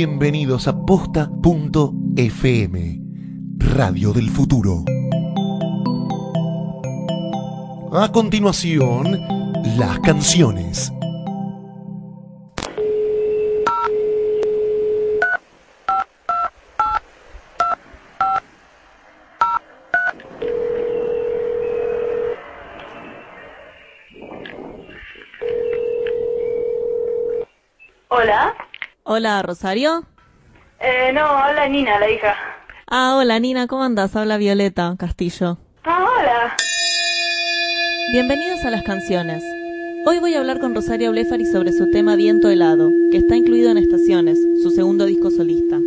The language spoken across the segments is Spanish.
Bienvenidos a posta.fm, Radio del Futuro. A continuación, las canciones. Hola. Hola, Rosario. Eh, no, habla Nina, la hija. Ah, hola Nina, ¿cómo andas? Habla Violeta Castillo. Ah, hola. Bienvenidos a las canciones. Hoy voy a hablar con Rosario Blefari sobre su tema Viento helado, que está incluido en Estaciones, su segundo disco solista.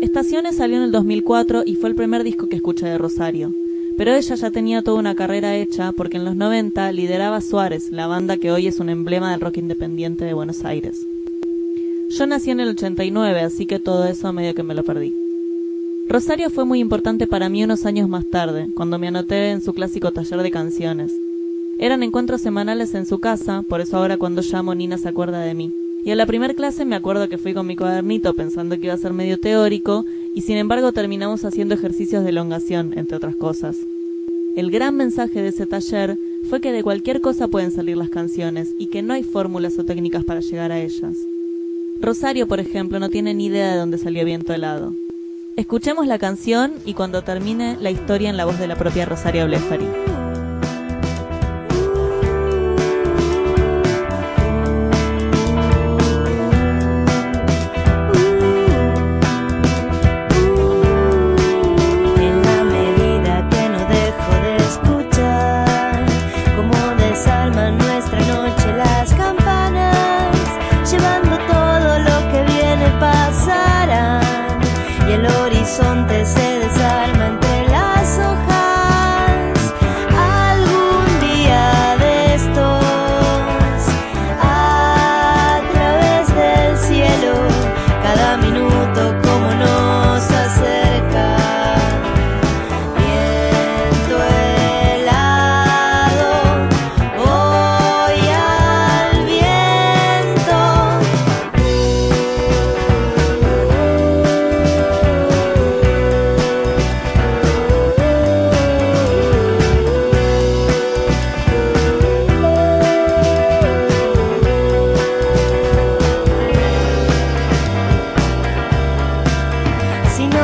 Estaciones salió en el 2004 y fue el primer disco que escuché de Rosario. Pero ella ya tenía toda una carrera hecha porque en los 90 lideraba Suárez, la banda que hoy es un emblema del rock independiente de Buenos Aires. Yo nací en el 89, así que todo eso medio que me lo perdí. Rosario fue muy importante para mí unos años más tarde, cuando me anoté en su clásico taller de canciones. Eran encuentros semanales en su casa, por eso ahora cuando llamo Nina se acuerda de mí. Y a la primer clase me acuerdo que fui con mi cuadernito pensando que iba a ser medio teórico, y sin embargo terminamos haciendo ejercicios de elongación, entre otras cosas. El gran mensaje de ese taller fue que de cualquier cosa pueden salir las canciones y que no hay fórmulas o técnicas para llegar a ellas. Rosario, por ejemplo, no tiene ni idea de dónde salió viento helado. Escuchemos la canción y cuando termine la historia en la voz de la propia Rosario Blefari.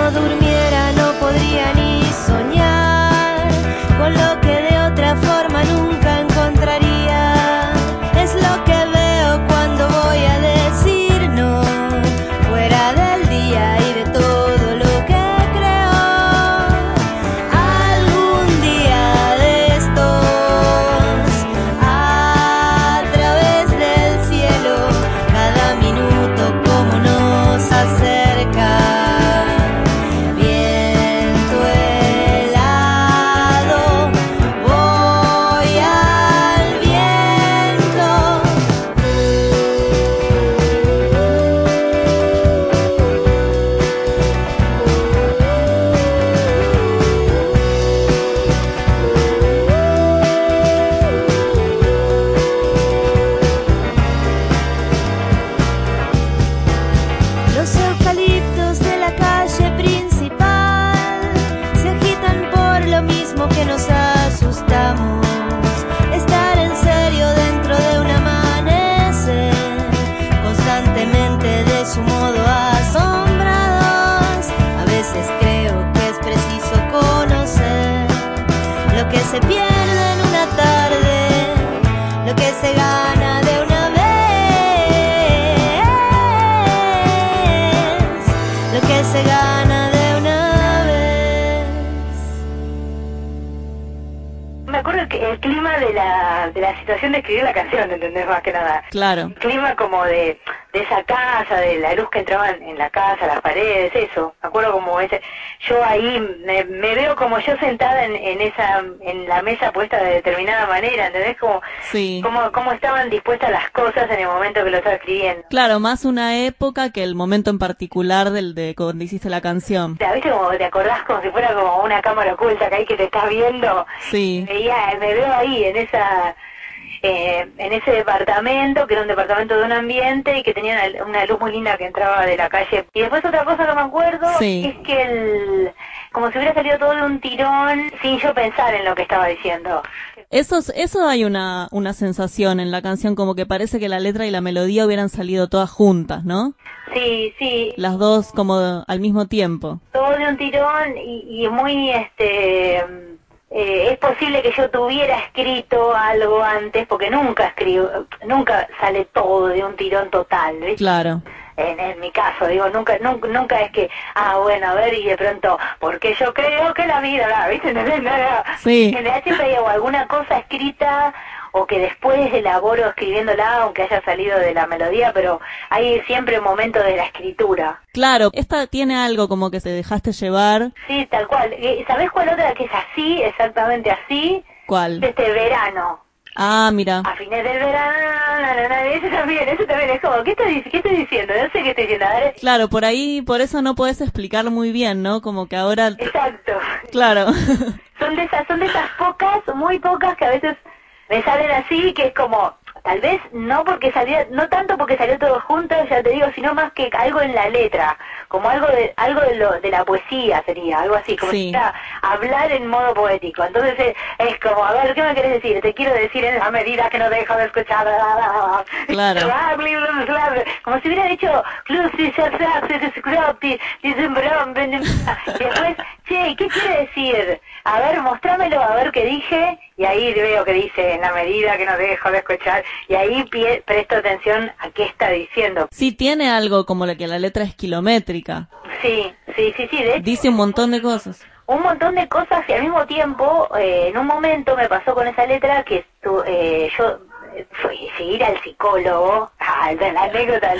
Si la, de escribir la canción, ¿entendés? Más que nada. Claro. El clima como de, de esa casa, de la luz que entraba en, la casa, las paredes, eso. Me acuerdo como ese, yo ahí me, me veo como yo sentada en, en esa, en la mesa puesta de determinada manera, ¿entendés? Como, Sí. como, como estaban dispuestas las cosas en el momento que lo estaba escribiendo. Claro, más una época que el momento en particular del de cuando hiciste la canción. ¿Te viste como te acordás como si fuera como una cámara oculta que ahí que te estás viendo? Sí. Me veo ahí en esa eh, en ese departamento, que era un departamento de un ambiente y que tenía una, una luz muy linda que entraba de la calle. Y después otra cosa que me acuerdo Sí. es que el, como si hubiera salido todo de un tirón sin yo pensar en lo que estaba diciendo. Eso, es- eso hay una, una sensación en la canción, como que parece que la letra y la melodía hubieran salido todas juntas, ¿no? Sí, sí, Las dos como al mismo tiempo. todo de un tirón y, y muy este eh, es posible que yo tuviera escrito algo antes porque nunca escribo nunca sale todo de un tirón total ¿viste? Claro. en, en mi caso digo nunca, nunca nunca es que ah bueno a ver y de pronto porque yo creo que la vida viste No, no, no, no. Sí. en realidad siempre hay o alguna cosa escrita o que después elaboro escribiéndola aunque haya salido de la melodía pero hay siempre un momento de la escritura Claro, esta tiene algo como que se dejaste llevar. Sí, tal cual. Eh, ¿Sabés cuál otra que es así, exactamente así? ¿Cuál? Este verano. Ah, mira. A fines del verano, ese también, ese también es como, ¿qué estoy, qué estoy diciendo? No sé qué estoy diciendo. Ver, Claro, por ahí, por eso no puedes explicar muy bien, ¿no? Como que ahora... exacto. Claro. Son de esas, son de esas pocas, muy pocas que a veces me salen así, que es como, tal vez no porque salía, no tanto porque salió todo junto, ya te digo, sino más que algo en la letra, como algo de, algo de lo, de la poesía sería, algo así, como Sí. si fuera hablar en modo poético. Entonces es, es como, a ver, ¿qué me quieres decir? Te quiero decir en la medida que no dejo de escuchar. Claro. Como si hubiera dicho, y después, che, ¿qué quiere decir? A ver, mostrámelo, a ver qué dije, y ahí veo que dice, en la medida que no dejo de escuchar, y ahí pie- presto atención a qué está diciendo. Sí tiene algo como la que la letra es kilométrica. Sí, sí, sí, sí, de hecho, Dice un montón de cosas. un montón de cosas y al mismo tiempo, eh, en un momento me pasó con esa letra que tu- eh, yo eh, fui a ir al psicólogo, es la anécdota,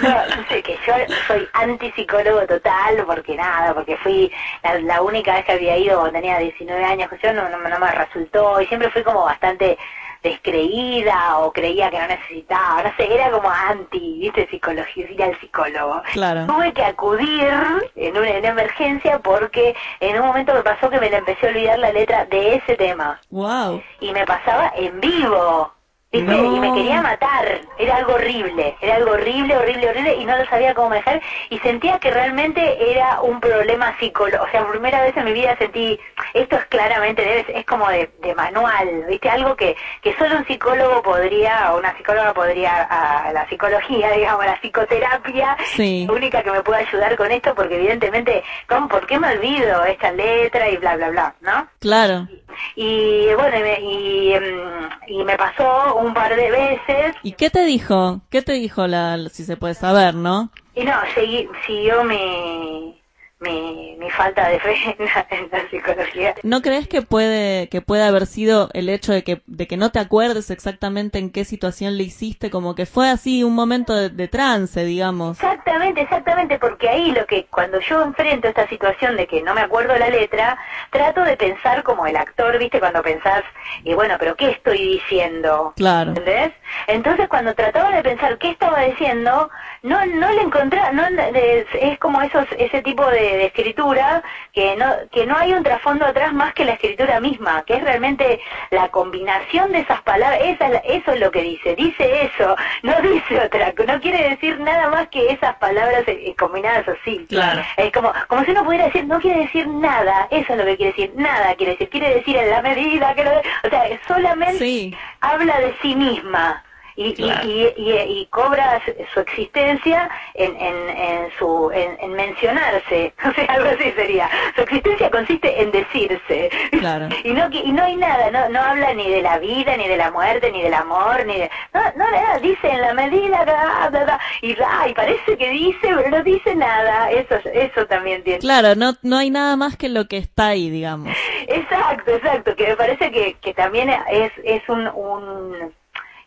no, sé que yo soy antipsicólogo total, porque nada, porque fui la, la única vez que había ido cuando tenía 19 años, yo no, no, no me resultó y siempre fui como bastante descreída o creía que no necesitaba, no sé, era como anti, viste, psicología, ir al psicólogo. Claro. Tuve que acudir en una en emergencia porque en un momento me pasó que me la empecé a olvidar la letra de ese tema Wow. y me pasaba en vivo. ¿Viste? No. Y me quería matar, era algo horrible, era algo horrible, horrible, horrible, y no lo sabía cómo manejar, y sentía que realmente era un problema psicológico, o sea, por primera vez en mi vida sentí, esto es claramente, debe- es como de, de manual, ¿viste? Algo que, que solo un psicólogo podría, o una psicóloga podría, a la psicología, digamos, la psicoterapia, Sí. la única que me puede ayudar con esto, porque evidentemente, ¿cómo, ¿por qué me olvido esta letra y bla, bla, bla, ¿no? Claro. Y bueno, y me, y, em, y me pasó un par de veces ¿Y qué te dijo? ¿Qué te dijo la, si se puede saber, no? y no, siguió mi, mi, mi falta de fe en la, en la psicología. ¿No crees que puede, que puede haber sido el hecho de que, de que no te acuerdes exactamente en qué situación le hiciste? Como que fue así un momento de, de trance, digamos. Exactamente, exactamente, porque ahí lo que cuando yo enfrento esta situación de que no me acuerdo la letra, trato de pensar como el actor, ¿viste? Cuando pensás, y bueno, pero ¿qué estoy diciendo? Claro. ¿Entendés? Entonces cuando trataba de pensar qué estaba diciendo, no no le encontraba, no es, es como esos ese tipo de, de escritura que no que no hay un trasfondo atrás más que la escritura misma, que es realmente la combinación de esas palabras, esa es la- eso es lo que dice, dice eso, no dice otra, no quiere decir nada más que esas palabras eh, combinadas así. Claro. Es como, como si uno pudiera decir, no quiere decir nada, eso es lo que quiere decir, nada quiere decir, quiere decir en la medida que lo... O sea, solamente Sí. habla de sí misma. Y, y- Claro. y, y- y cobra su- existencia en, en, en su en, en mencionarse, o sea, algo así sería. Su existencia consiste en decirse. Claro. Y no y no hay nada, no no habla ni de la vida, ni de la muerte, ni del amor, ni de no no nada, dice en la medida bla, bla, bla, y ay, parece que dice, pero no dice nada. Eso eso también tiene. Claro, no, no hay nada más que lo que está ahí, digamos. Exacto, exacto, que me parece que, que también es, es un, un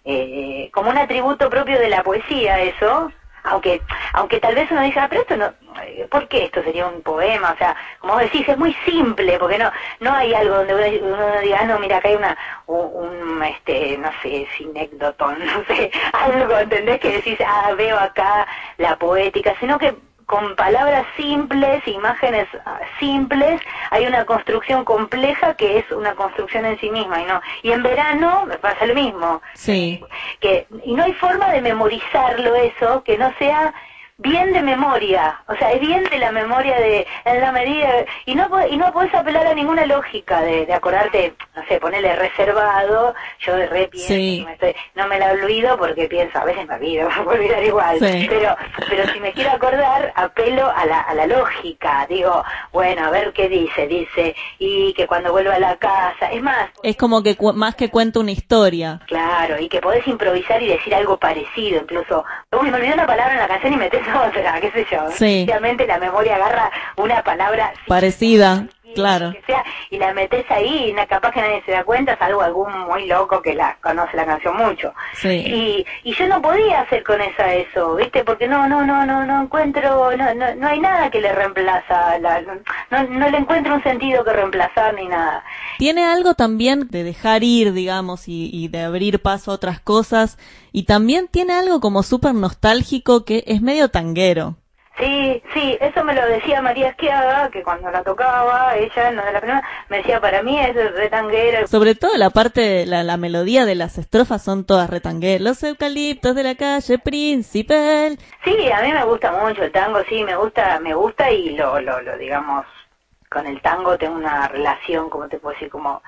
eh, como un atributo propio de la poesía eso, aunque aunque tal vez uno diga, "Ah, pero esto no, eh, ¿por qué esto sería un poema? O sea, como decís, es muy simple, porque no no hay algo donde uno, diga, "Ah, no, mira, acá hay una, un, un, este, no sé, sinécdotón, no sé, algo, ¿entendés? Que decís, ah, veo acá la poética, sino que con palabras simples, imágenes ah, simples, hay una construcción compleja que es una construcción en sí misma y no. Y en verano me pasa lo mismo. Sí. Que y no hay forma de memorizarlo eso que no sea bien de memoria, o sea, es bien de la memoria de en la medida y no y no puedes apelar a ninguna lógica de, de acordarte, no sé, ponerle reservado, yo de re pienso, Sí. me estoy- no me la olvido porque pienso, a veces me olvido, me puedo olvidar igual, Sí. pero pero si me quiero acordar, apelo a la, a la lógica, digo, bueno, a ver qué dice, dice, y que cuando vuelva a la casa, es más, Es como que cu- más que cuenta una historia. Claro, y que podés improvisar y decir algo parecido, incluso, uy, me olvidé una palabra en la canción y metes otra, qué sé yo. Sí. Obviamente la memoria agarra una palabra Parecida, claro. que sea, y la metes ahí, y capaz que nadie se da cuenta, salvo algún muy loco que la conoce la canción mucho. Sí. Y, y yo no podía hacer con esa eso, ¿viste? Porque no, no, no, no, no encuentro, no, no, no hay nada que le reemplaza, la, no, no le encuentro un sentido que reemplazar ni nada. Tiene algo también de dejar ir, digamos, y, y de abrir paso a otras cosas. Y también tiene algo como súper nostálgico que es medio tanguero. Sí, sí, eso me lo decía María Esquiaga, que cuando la tocaba, ella, no de la primera, me decía, para mí es retanguera. Sobre todo la parte, la, la melodía de las estrofas son todas retangueras. Los eucaliptos de la calle principal. Sí, a mí me gusta mucho el tango, sí, me gusta, me gusta y lo, lo, lo digamos, con el tango tengo una relación, como te puedo decir, como,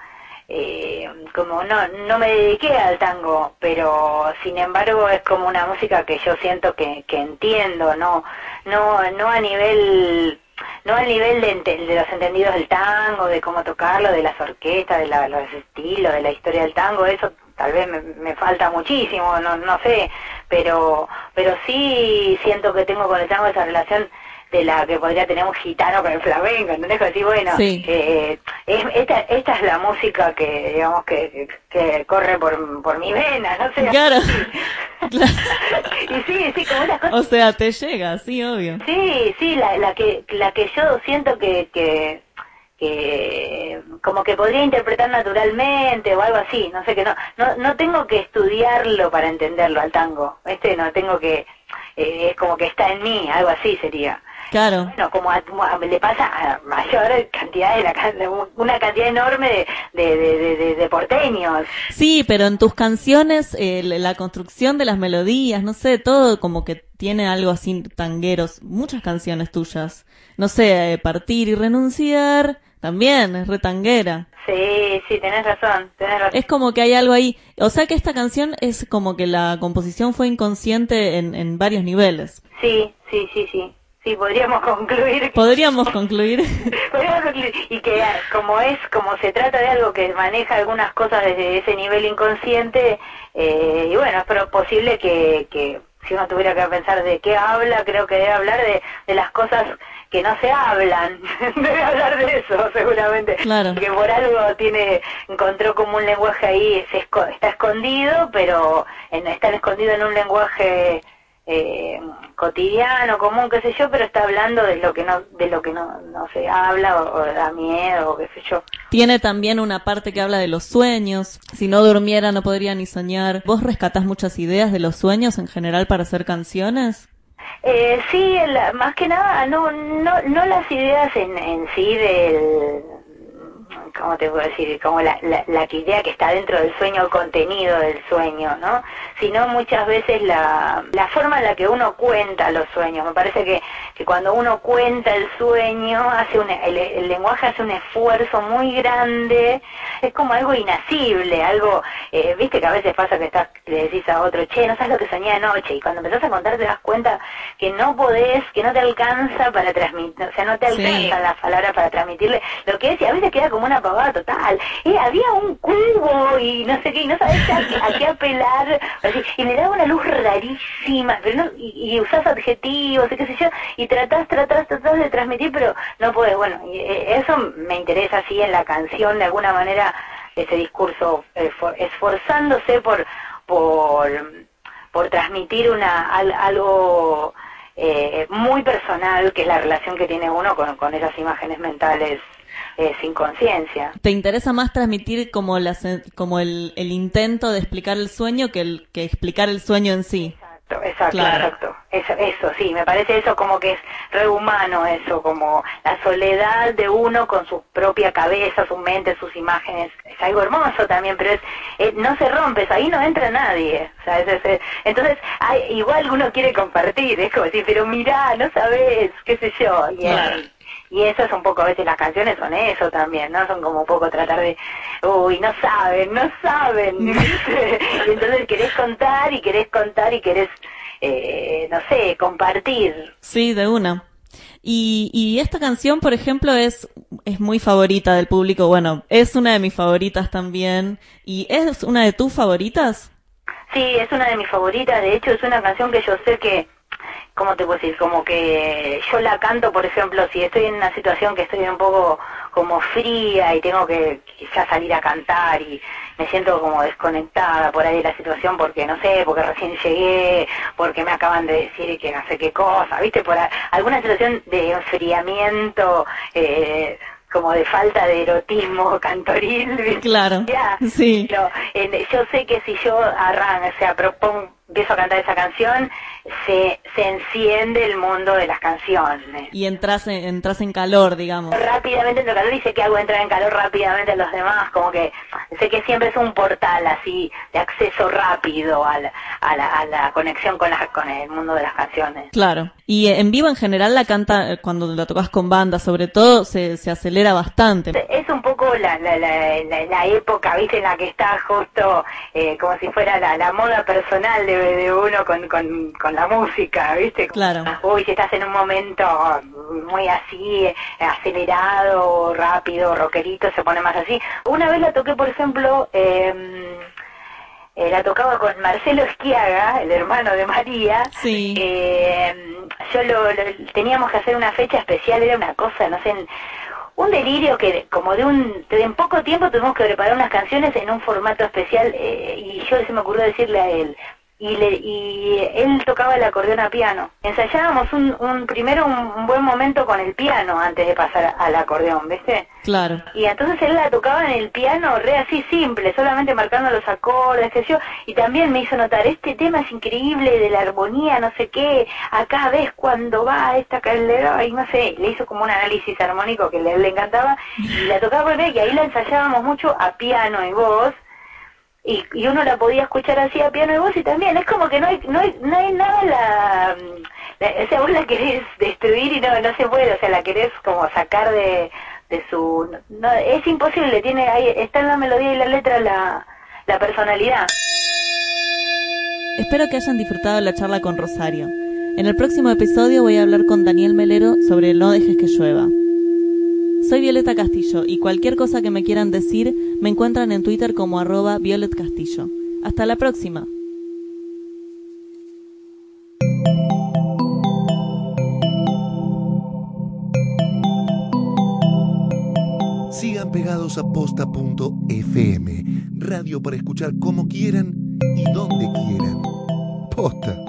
eh, como no, no me dediqué al tango, pero sin embargo es como una música que yo siento que, que entiendo, no, no, no a nivel no al nivel de, de los entendidos del tango, de cómo tocarlo, de las orquestas, de la- los estilos, de la historia del tango, eso tal vez me, me falta muchísimo, no, no sé, pero, pero sí siento que tengo con el tango esa relación de la que podría tener un gitano con el flamenco, ¿entendés? Así, bueno, Sí. eh, es, esta, esta es la música que, digamos, que, que corre por, por mi vena, no sé. Claro. Claro. y sí, sí, como una cosa O sea, te llega, sí, obvio. Sí, sí, la, la que la que yo siento que, que que como que podría interpretar naturalmente o algo así, no sé que no no no tengo que estudiarlo para entenderlo al tango. Este no tengo que eh, es como que está en mí, algo así sería. Claro. Bueno, como a- a- le pasa a mayor cantidad de la una cantidad enorme de de, de, de- de- de porteños. Sí, pero en tus canciones, eh, la construcción de las melodías, no sé, todo como que tiene algo así tangueros. Muchas canciones tuyas. No sé, eh, Partir y Renunciar, también es retanguera. Sí, sí, tenés razón, tenés razón. Es como que hay algo ahí. O sea que esta canción es como que la composición fue inconsciente en, en varios niveles. Sí, sí, sí, sí. Sí, podríamos concluir Podríamos concluir. Podríamos concluir. y que ah, como es como se trata de algo que maneja algunas cosas desde ese nivel inconsciente eh, y bueno es pero posible que, que si uno tuviera que pensar de qué habla creo que debe hablar de, de las cosas que no se hablan debe hablar de eso seguramente Claro. que por algo tiene encontró como un lenguaje ahí se esco- está escondido pero en, está escondido en un lenguaje eh, cotidiano, común, qué sé yo, pero está hablando de lo que no, de lo que no, no se habla o, o da miedo o qué sé yo. Tiene también una parte que habla de los sueños. Si no durmiera no podría ni soñar. ¿Vos rescatás muchas ideas de los sueños en general para hacer canciones? Eh, sí, más que nada, no, no, no las ideas en, en sí del, ¿cómo te puedo decir? Como la, la, la idea que está dentro del sueño, el contenido del sueño, ¿no? Sino muchas veces la, la forma en la que uno cuenta los sueños. Me parece que, que cuando uno cuenta el sueño, hace un, el, el lenguaje hace un esfuerzo muy grande, es como algo inacible, algo, eh, viste que a veces pasa que estás, le decís a otro, che, no sabes lo que soñé anoche, y cuando empezás a contar te das cuenta que no podés, que no te alcanza para transmitir, o sea, no te Sí. alcanzan las palabras para transmitirle lo que es, y a veces queda como una pavada total. Eh, había un cubo y no sé qué, y no sabés a, a qué apelar, y le da una luz rarísima, pero no, y, y usás adjetivos, y qué sé yo, y tratás, tratás, tratás de transmitir, pero no podés. Bueno, y, eh, eso me interesa así en la canción, de alguna manera, ese discurso, for- esforzándose por, por, transmitir una, al- algo eh, muy personal, que es la relación que tiene uno con, con esas imágenes mentales eh, sin conciencia. ¿Te interesa más transmitir como, la, como el, el intento de explicar el sueño que, el, que explicar el sueño en sí? Exacto, exacto, Claro. exacto. eso, eso sí, me parece eso como que es re humano, eso, como la soledad de uno con su propia cabeza, su mente, sus imágenes, es algo hermoso también, pero es, eh, no se rompe, ahí no entra nadie, o sea, es- es- entonces hay, igual uno quiere compartir, es como decir, pero mirá, no sabes, qué sé yo, y, Claro. eh, y eso es un poco, a veces las canciones son eso también, ¿no? Son como un poco tratar de, uy, no saben, no saben. y entonces querés contar y querés contar y querés, eh, no sé, compartir. Sí, de una. Y, y esta canción, por ejemplo, es, es muy favorita del público. Bueno, es una de mis favoritas también. ¿Y es una de tus favoritas? Sí, es una de mis favoritas, de hecho es una canción que yo sé que, ¿cómo te puedo decir? Como que yo la canto, por ejemplo, si estoy en una situación que estoy un poco como fría y tengo que quizás salir a cantar y me siento como desconectada por ahí de la situación porque no sé, porque recién llegué, porque me acaban de decir que no sé qué cosa, ¿viste? Por alguna situación de enfriamiento, eh, como de falta de erotismo cantoril, ¿viste? Claro. Ya, Sí. pero en- yo sé que si yo arranco, o sea, propongo, cantar esa canción, se, se enciende el mundo de las canciones. Y entras en, entras en calor, digamos. Rápidamente entro en calor y sé que hago entrar en calor rápidamente a los demás, como que sé que siempre es un portal así de acceso rápido a la, a la, a la conexión con, la, con el mundo de las canciones. Claro. Y en vivo en general la canta, cuando la tocas con banda, sobre todo, se, se acelera bastante. Es un poco la, la, la, la, época, ¿viste? En la que está justo eh, como si fuera la, la moda personal de, de uno con, con, con la música, ¿viste? Claro. Uy, si estás en un momento muy así, acelerado, rápido, rockerito, se pone más así. Una vez la toqué, por ejemplo, eh, eh, la tocaba con Marcelo Esquiaga, el hermano de María. Sí. Eh, yo lo, lo- teníamos que hacer una fecha especial, era una cosa, no sé, un delirio que como de un de en poco tiempo tuvimos que preparar unas canciones en un formato especial eh, y yo se me ocurrió decirle a él y le, y él tocaba el acordeón a piano. Ensayábamos un, un primero un, un buen momento con el piano antes de pasar al acordeón, ¿viste? Claro. Y entonces él la tocaba en el piano re así simple, solamente marcando los acordes, qué sé yo, y también me hizo notar, este tema es increíble de la armonía, no sé qué, acá ves cuando va esta caldera, y no sé, le hizo como un análisis armónico que le, le encantaba, y la tocaba con él, y ahí la ensayábamos mucho a piano y voz, y, y uno la podía escuchar así a piano y voz y también es como que no hay no hay, no hay nada la, o sea vos la querés destruir y no no se puede o sea la querés como sacar de de su no es imposible tiene ahí está en la melodía y la letra la la personalidad Espero que hayan disfrutado la charla con Rosario. En el próximo episodio voy a hablar con Daniel Melero sobre No dejes que llueva. Soy Violeta Castillo y cualquier cosa que me quieran decir me encuentran en Twitter como arroba Violet Castillo. Hasta la próxima. Sigan pegados a posta.fm, radio para escuchar como quieran y donde quieran. Posta.